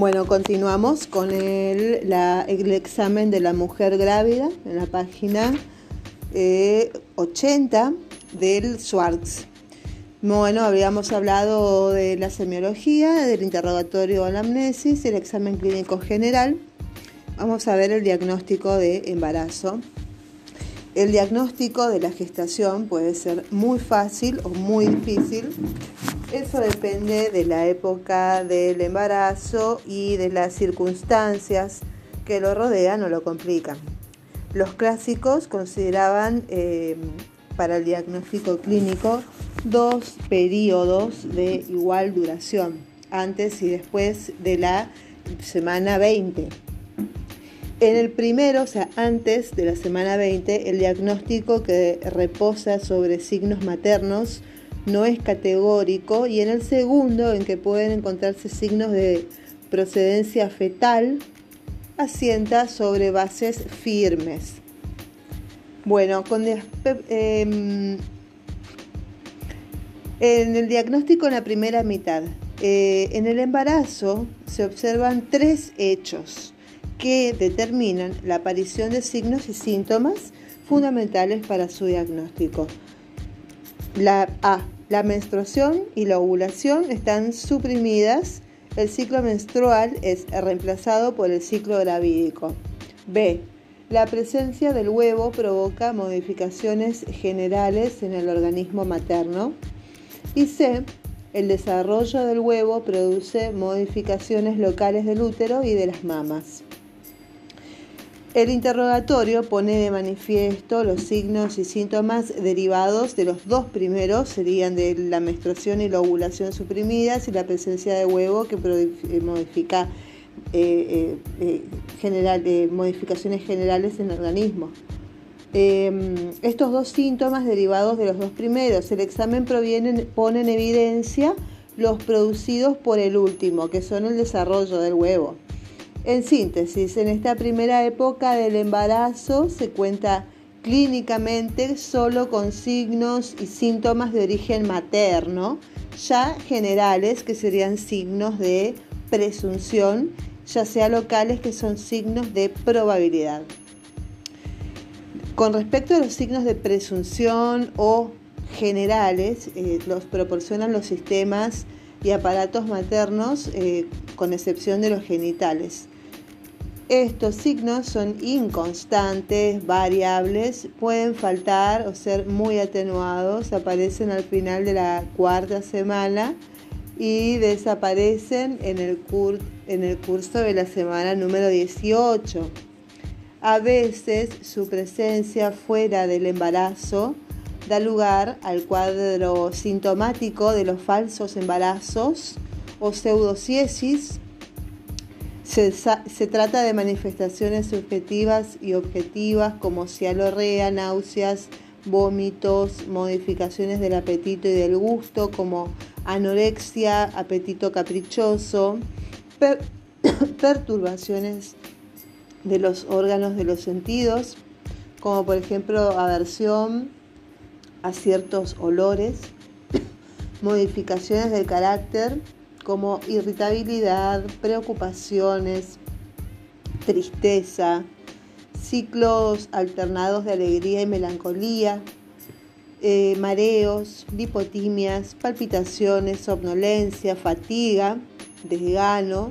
Bueno, continuamos con el, examen de la mujer grávida en la página eh, 80 del Schwartz. Bueno, habíamos hablado de la semiología, del interrogatorio a la amnesis, el examen clínico general. Vamos a ver el diagnóstico de embarazo. El diagnóstico de la gestación puede ser muy fácil o muy difícil. Eso depende de la época del embarazo y de las circunstancias que lo rodean o lo complican. Los clásicos consideraban eh, para el diagnóstico clínico dos periodos de igual duración, antes y después de la semana 20. En el primero, o sea, antes de la semana 20, el diagnóstico que reposa sobre signos maternos no es categórico y en el segundo, en que pueden encontrarse signos de procedencia fetal, asienta sobre bases firmes. Bueno, con eh, en el diagnóstico en la primera mitad, eh, en el embarazo se observan tres hechos que determinan la aparición de signos y síntomas fundamentales para su diagnóstico. La A. La menstruación y la ovulación están suprimidas. El ciclo menstrual es reemplazado por el ciclo gravídico. B. La presencia del huevo provoca modificaciones generales en el organismo materno. Y C. El desarrollo del huevo produce modificaciones locales del útero y de las mamas. El interrogatorio pone de manifiesto los signos y síntomas derivados de los dos primeros, serían de la menstruación y la ovulación suprimidas y la presencia de huevo que modifica eh, eh, eh, modificaciones generales en el organismo. Eh, estos dos síntomas derivados de los dos primeros, el examen proviene, pone en evidencia los producidos por el último, que son el desarrollo del huevo. En síntesis, en esta primera época del embarazo se cuenta clínicamente solo con signos y síntomas de origen materno, ya generales que serían signos de presunción, ya sea locales que son signos de probabilidad. Con respecto a los signos de presunción o generales, eh, los proporcionan los sistemas y aparatos maternos, eh, con excepción de los genitales. Estos signos son inconstantes, variables, pueden faltar o ser muy atenuados, aparecen al final de la cuarta semana y desaparecen en el, curso de la semana número 18. A veces su presencia fuera del embarazo da lugar al cuadro sintomático de los falsos embarazos o pseudociesis. Se, trata de manifestaciones subjetivas y objetivas como cialorrea, náuseas, vómitos, modificaciones del apetito y del gusto como anorexia, apetito caprichoso, per perturbaciones de los órganos de los sentidos, como por ejemplo aversión a ciertos olores, modificaciones del carácter como irritabilidad, preocupaciones, tristeza, ciclos alternados de alegría y melancolía, eh, mareos, lipotimias, palpitaciones, somnolencia, fatiga, desgano,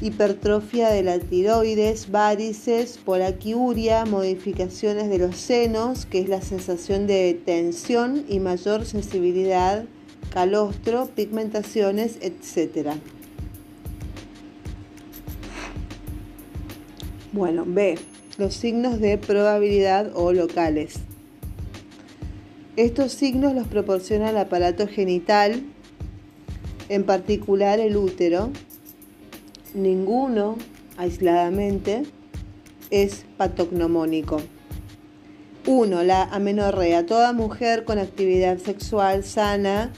hipertrofia de la tiroides, varices, polaquiuria, modificaciones de los senos, que es la sensación de tensión y mayor sensibilidad, calostro, pigmentaciones, etc. Bueno, B. Los signos de probabilidad o locales. Estos signos los proporciona el aparato genital, en particular el útero. Ninguno aisladamente es patognomónico. 1. La amenorrea. Toda mujer con actividad sexual sana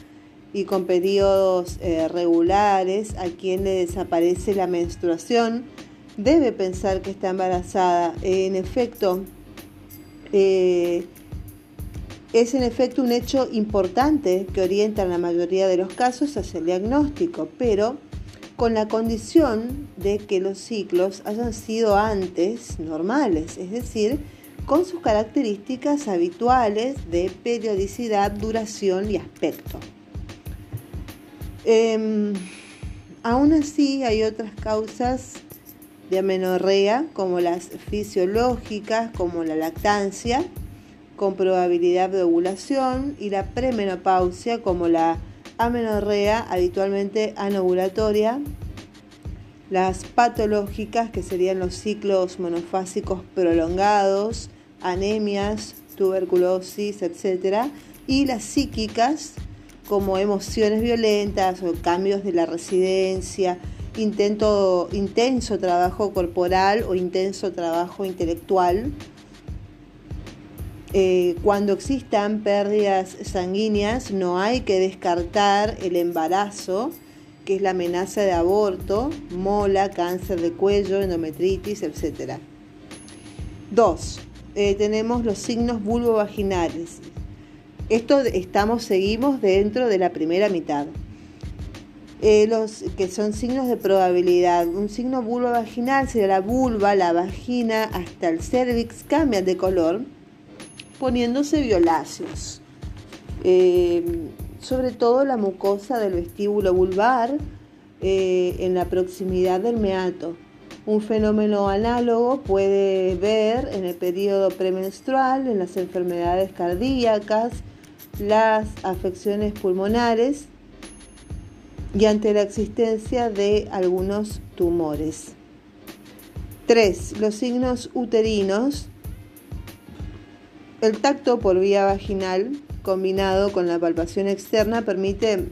y con periodos eh, regulares a quien le desaparece la menstruación debe pensar que está embarazada. En efecto, eh, es en efecto un hecho importante que orienta en la mayoría de los casos hacia el diagnóstico, pero con la condición de que los ciclos hayan sido antes normales, es decir, con sus características habituales de periodicidad, duración y aspecto. Em, aún así hay otras causas de amenorrea como las fisiológicas, como la lactancia, con probabilidad de ovulación, y la premenopausia como la amenorrea habitualmente anovulatoria, las patológicas que serían los ciclos monofásicos prolongados, anemias, tuberculosis, etc. Y las psíquicas como emociones violentas o cambios de la residencia, intento, intenso trabajo corporal o intenso trabajo intelectual. Eh, cuando existan pérdidas sanguíneas no hay que descartar el embarazo, que es la amenaza de aborto, mola, cáncer de cuello, endometritis, etc. 2. Eh, tenemos los signos vulvovaginales. Esto estamos, seguimos dentro de la primera mitad. Eh, los que son signos de probabilidad. Un signo vulvovaginal sería la vulva, la vagina, hasta el cervix cambian de color, poniéndose violáceos. Eh, sobre todo la mucosa del vestíbulo vulvar en la proximidad del meato. Un fenómeno análogo puede ver en el periodo premenstrual, en las enfermedades cardíacas, las afecciones pulmonares y ante la existencia de algunos tumores. 3. Los signos uterinos. El tacto por vía vaginal combinado con la palpación externa permite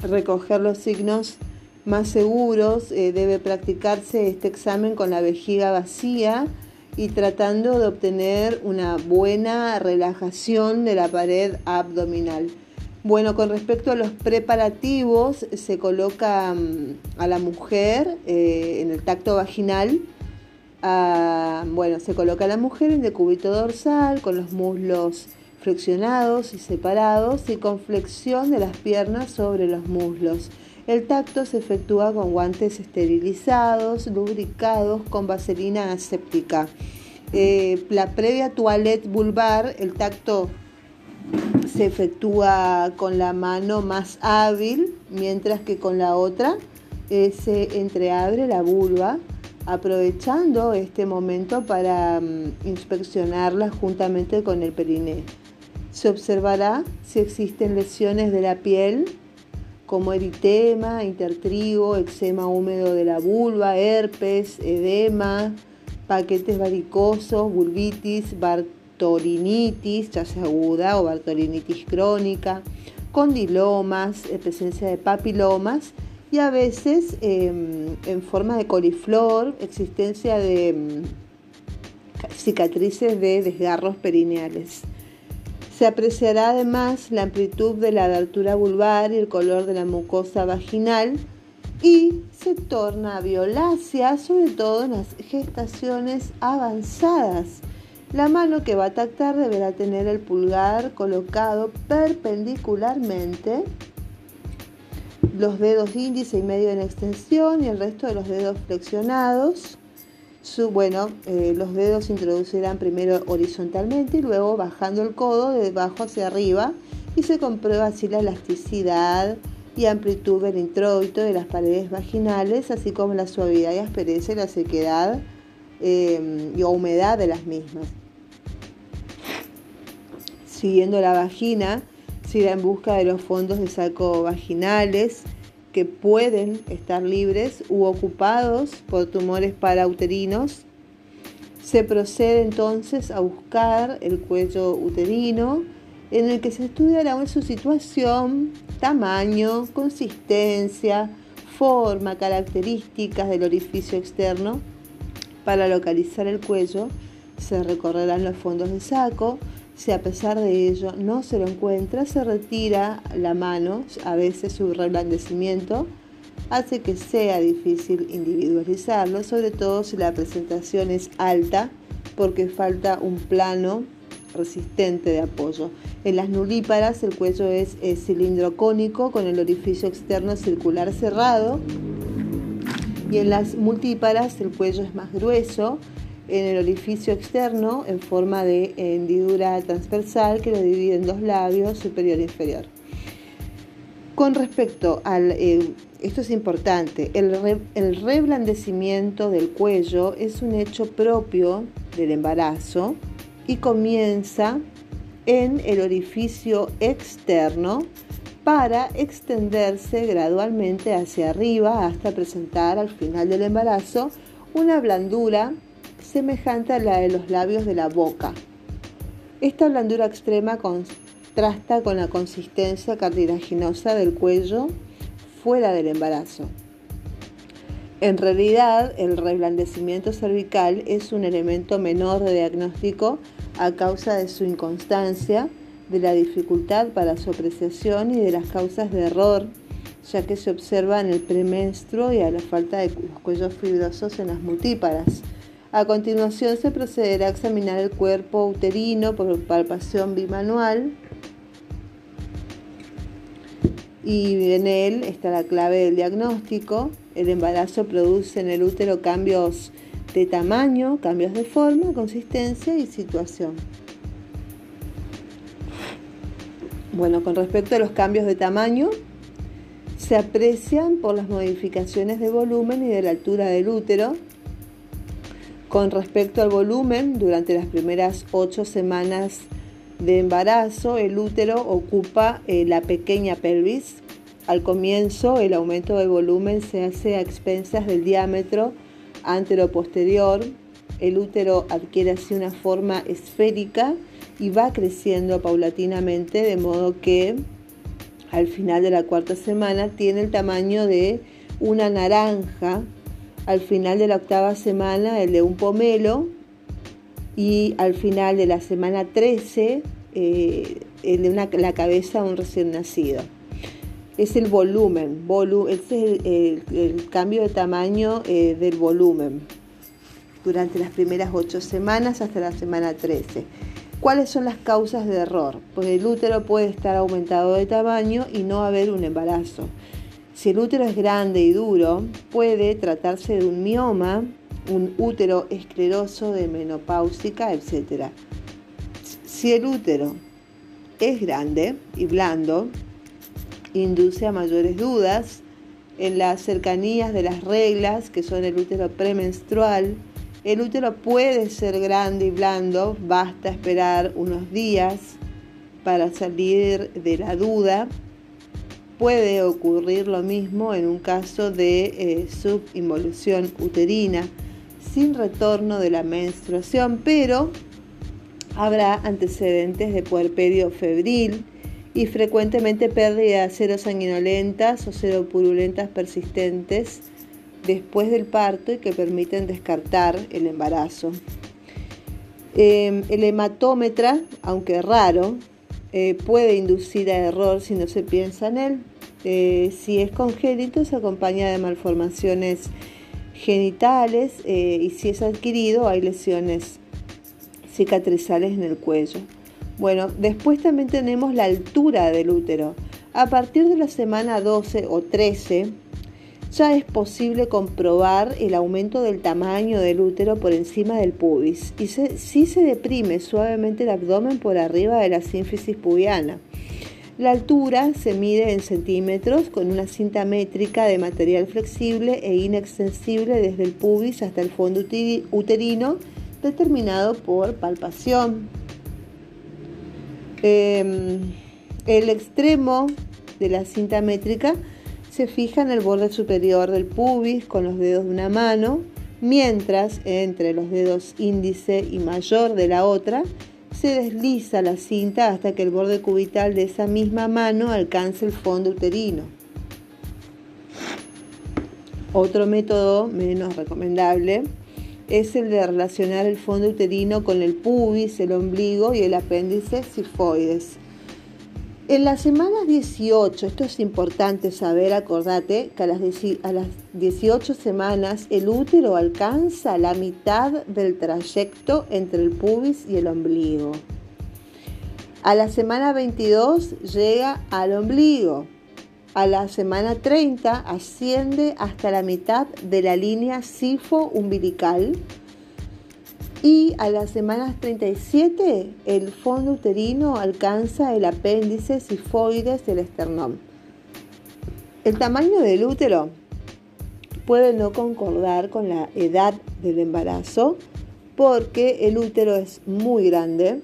recoger los signos más seguros, eh, debe practicarse este examen con la vejiga vacía y tratando de obtener una buena relajación de la pared abdominal. Bueno, con respecto a los preparativos, se coloca mm, a la mujer eh, en el tacto vaginal. Ah, bueno, se coloca a la mujer en decúbito dorsal con los muslos flexionados y separados y con flexión de las piernas sobre los muslos. El tacto se efectúa con guantes esterilizados, lubricados con vaselina aséptica. Eh, la previa toilette vulvar, el tacto se efectúa con la mano más hábil, mientras que con la otra eh, se entreabre la vulva, aprovechando este momento para mm, inspeccionarla juntamente con el periné. Se observará si existen lesiones de la piel como eritema, intertrigo, eczema húmedo de la vulva, herpes, edema, paquetes varicosos, vulvitis, bartolinitis, ya aguda o bartolinitis crónica, condilomas, presencia de papilomas y a veces em, en forma de coliflor, existencia de em, cicatrices de desgarros perineales. Se apreciará además la amplitud de la abertura vulvar y el color de la mucosa vaginal y se torna violácea, sobre todo en las gestaciones avanzadas. La mano que va a tactar deberá tener el pulgar colocado perpendicularmente, los dedos índice y medio en extensión y el resto de los dedos flexionados bueno, eh, los dedos se introducirán primero horizontalmente y luego bajando el codo de abajo hacia arriba y se comprueba así la elasticidad y amplitud del introito de las paredes vaginales, así como la suavidad y aspereza y la sequedad em, y humedad de las mismas. Siguiendo la vagina, se irá en busca de los fondos de saco vaginales, que pueden estar libres u ocupados por tumores parauterinos. Se procede entonces a buscar el cuello uterino, en el que se estudiará su situación, tamaño, consistencia, forma, características del orificio externo. Para localizar el cuello se recorrerán los fondos del saco, si a pesar de ello no se lo encuentra, se retira la mano, a veces su reblandecimiento hace que sea difícil individualizarlo, sobre todo si la presentación es alta porque falta un plano resistente de apoyo. En las nulíparas el cuello es, cilindro cónico con el orificio externo circular cerrado Y en las multíparas el cuello es más grueso, en el orificio externo en forma de hendidura transversal que lo divide en dos labios, superior e inferior. Con respecto al, eh, esto es importante, el, el reblandecimiento del cuello es un hecho propio del embarazo y comienza en el orificio externo para extenderse gradualmente hacia arriba hasta presentar al final del embarazo una blandura semejante a la de los labios de la boca. Esta blandura extrema contrasta con la consistencia cartilaginosa del cuello fuera del embarazo. En realidad, el reblandecimiento cervical es un elemento menor de diagnóstico a causa de su inconstancia, de la dificultad para su apreciación y de las causas de error, ya que se observa en el premenstruo y a la falta de los cuellos fibrosos en las multíparas. A continuación se procederá a examinar el cuerpo uterino por palpación bimanual y en él está la clave del diagnóstico. El embarazo produce en el útero cambios de tamaño, cambios de forma, consistencia y situación. Bueno, con respecto a los cambios de tamaño, se aprecian por las modificaciones de volumen y de la altura del útero, con respecto al volumen, durante las primeras ocho semanas de embarazo, el útero ocupa eh, la pequeña pelvis. Al comienzo, el aumento del volumen se hace a expensas del diámetro antero-posterior. El útero adquiere así una forma esférica y va creciendo paulatinamente, de modo que al final de la cuarta semana tiene el tamaño de una naranja al final de la octava semana el de un pomelo y al final de la semana 13 eh, el de la cabeza de un recién nacido. Es el volumen, este es el, cambio de tamaño eh, del volumen durante las primeras ocho semanas hasta la semana 13. ¿Cuáles son las causas de error? Pues el útero puede estar aumentado de tamaño y no haber un embarazo. Si el útero es grande y duro, puede tratarse de un mioma, un útero escleroso de menopáusica, etc. Si el útero es grande y blando, induce a mayores dudas en las cercanías de las reglas, que son el útero premenstrual. El útero puede ser grande y blando, basta esperar unos días para salir de la duda Puede ocurrir lo mismo en un caso de eh, subinvolución uterina sin retorno de la menstruación, pero habrá antecedentes de puerperio febril y frecuentemente pérdida de sanguinolentas o seropurulentas persistentes después del parto y que permiten descartar el embarazo. Em, el hematómetra, aunque raro, eh, puede inducir a error si no se piensa en él. Eh, si es congénito, se acompaña de malformaciones genitales eh, y si es adquirido, hay lesiones cicatrizales en el cuello. Bueno, después también tenemos la altura del útero. A partir de la semana 12 o 13, ya es posible comprobar el aumento del tamaño del útero por encima del pubis y si se deprime suavemente el abdomen por arriba de la sínfisis pubiana. La altura se mide en centímetros con una cinta métrica de material flexible e inextensible desde el pubis hasta el fondo uterino determinado por palpación. Em, el extremo de la cinta métrica se fija en el borde superior del pubis con los dedos de una mano, mientras entre los dedos índice y mayor de la otra se desliza la cinta hasta que el borde cubital de esa misma mano alcance el fondo uterino. Otro método menos recomendable es el de relacionar el fondo uterino con el pubis, el ombligo y el apéndice sifoides. En las semanas 18, esto es importante saber, acordate que a las, 18 semanas el útero alcanza la mitad del trayecto entre el pubis y el ombligo. A la semana 22 llega al ombligo A la semana 30 asciende hasta la mitad de la línea sifo-umbilical y a las semanas 37 el fondo uterino alcanza el apéndice sifoides del esternón. El tamaño del útero puede no concordar con la edad del embarazo porque el útero es muy grande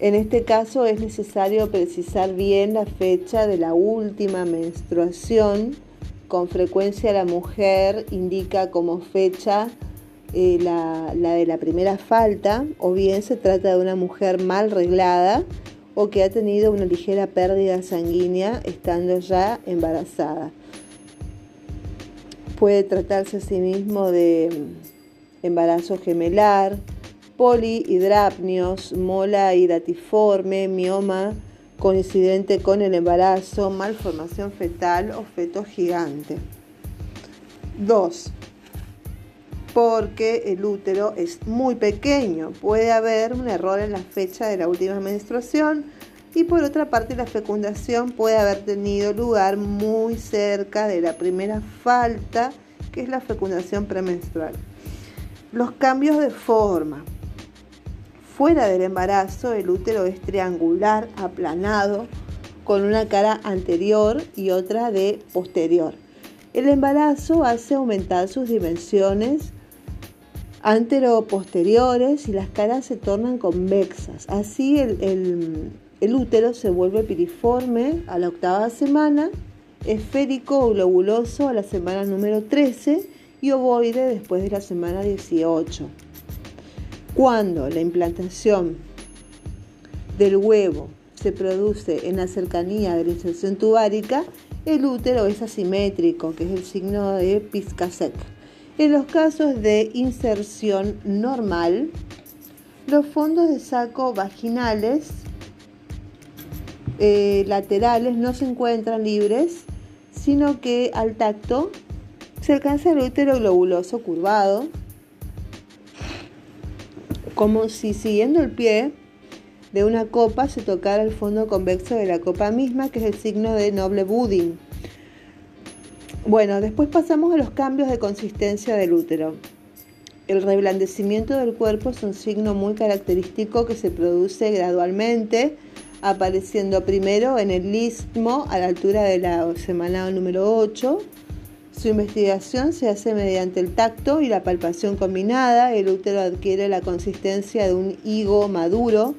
en este caso es necesario precisar bien la fecha de la última menstruación. Con frecuencia la mujer indica como fecha eh, la, de la primera falta o bien se trata de una mujer mal reglada o que ha tenido una ligera pérdida sanguínea estando ya embarazada. Puede tratarse asimismo de embarazo gemelar, polihidrapnios, mola hidatiforme, mioma coincidente con el embarazo, malformación fetal o feto gigante. 2. Porque el útero es muy pequeño, puede haber un error en la fecha de la última menstruación y por otra parte la fecundación puede haber tenido lugar muy cerca de la primera falta, que es la fecundación premenstrual. Los cambios de forma. Fuera del embarazo, el útero es triangular, aplanado, con una cara anterior y otra de posterior. El embarazo hace aumentar sus dimensiones antero-posteriores y las caras se tornan convexas. Así el, el útero se vuelve piriforme a la octava semana, esférico o globuloso a la semana número 13 y ovoide después de la semana 18. Cuando la implantación del huevo se produce en la cercanía de la inserción tubárica, el útero es asimétrico, que es el signo de Piscasek. En los casos de inserción normal, los fondos de saco vaginales eh, laterales no se encuentran libres, sino que al tacto se alcanza el útero globuloso curvado, como si siguiendo el pie de una copa se tocara el fondo convexo de la copa misma, que es el signo de noble budding. Bueno, después pasamos a los cambios de consistencia del útero. El reblandecimiento del cuerpo es un signo muy característico que se produce gradualmente, apareciendo primero en el istmo a la altura de la semana número 8, su investigación se hace mediante el tacto y la palpación combinada. El útero adquiere la consistencia de un higo maduro,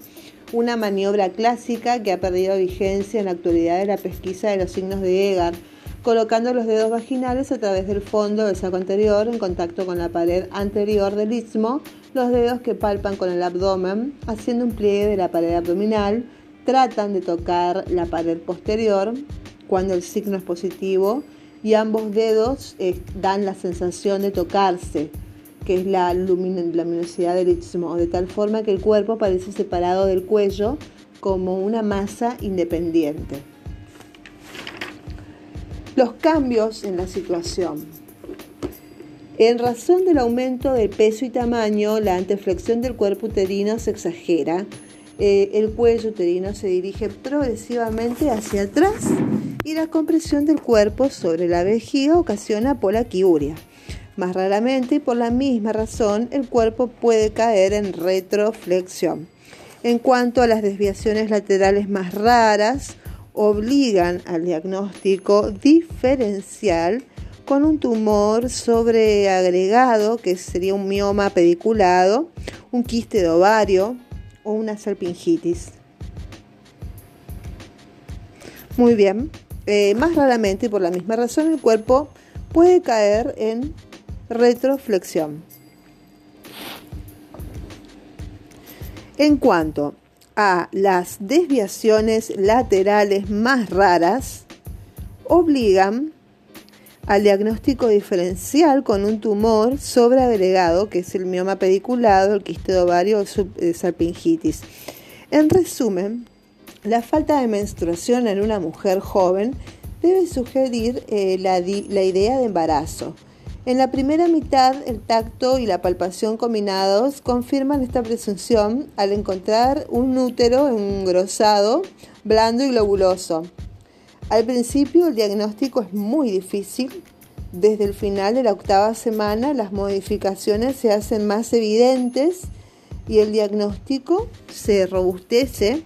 una maniobra clásica que ha perdido vigencia en la actualidad de la pesquisa de los signos de Egar, colocando los dedos vaginales a través del fondo del saco anterior en contacto con la pared anterior del istmo, los dedos que palpan con el abdomen, haciendo un pliegue de la pared abdominal, tratan de tocar la pared posterior cuando el signo es positivo y ambos dedos eh, dan la sensación de tocarse, que es la luminosidad del istmo, de tal forma que el cuerpo parece separado del cuello como una masa independiente. Los cambios en la situación. En razón del aumento del peso y tamaño, la anteflexión del cuerpo uterino se exagera. Eh, el cuello uterino se dirige progresivamente hacia atrás y la compresión del cuerpo sobre la vejiga ocasiona polaquiuria. Más raramente y por la misma razón el cuerpo puede caer en retroflexión. En cuanto a las desviaciones laterales más raras, obligan al diagnóstico diferencial con un tumor sobreagregado, que sería un mioma pediculado, un quiste de ovario o una salpingitis. Muy bien. Eh, más raramente y por la misma razón el cuerpo puede caer en retroflexión. En cuanto a las desviaciones laterales más raras, obligan al diagnóstico diferencial con un tumor sobreagregado, que es el mioma pediculado, el quiste ovario o salpingitis. En resumen, la falta de menstruación en una mujer joven debe sugerir eh, la idea de embarazo. En la primera mitad, el tacto y la palpación combinados confirman esta presunción al encontrar un útero engrosado, blando y globuloso. Al principio el diagnóstico es muy difícil. Desde el final de la octava semana las modificaciones se hacen más evidentes y el diagnóstico se robustece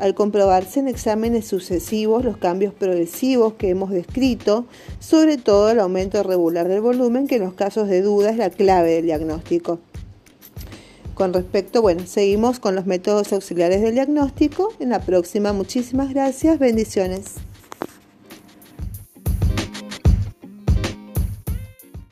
al comprobarse en exámenes sucesivos los cambios progresivos que hemos descrito, sobre todo el aumento regular del volumen, que en los casos de duda es la clave del diagnóstico. Con respecto, bueno, seguimos con los métodos auxiliares del diagnóstico. En la próxima, muchísimas gracias, bendiciones.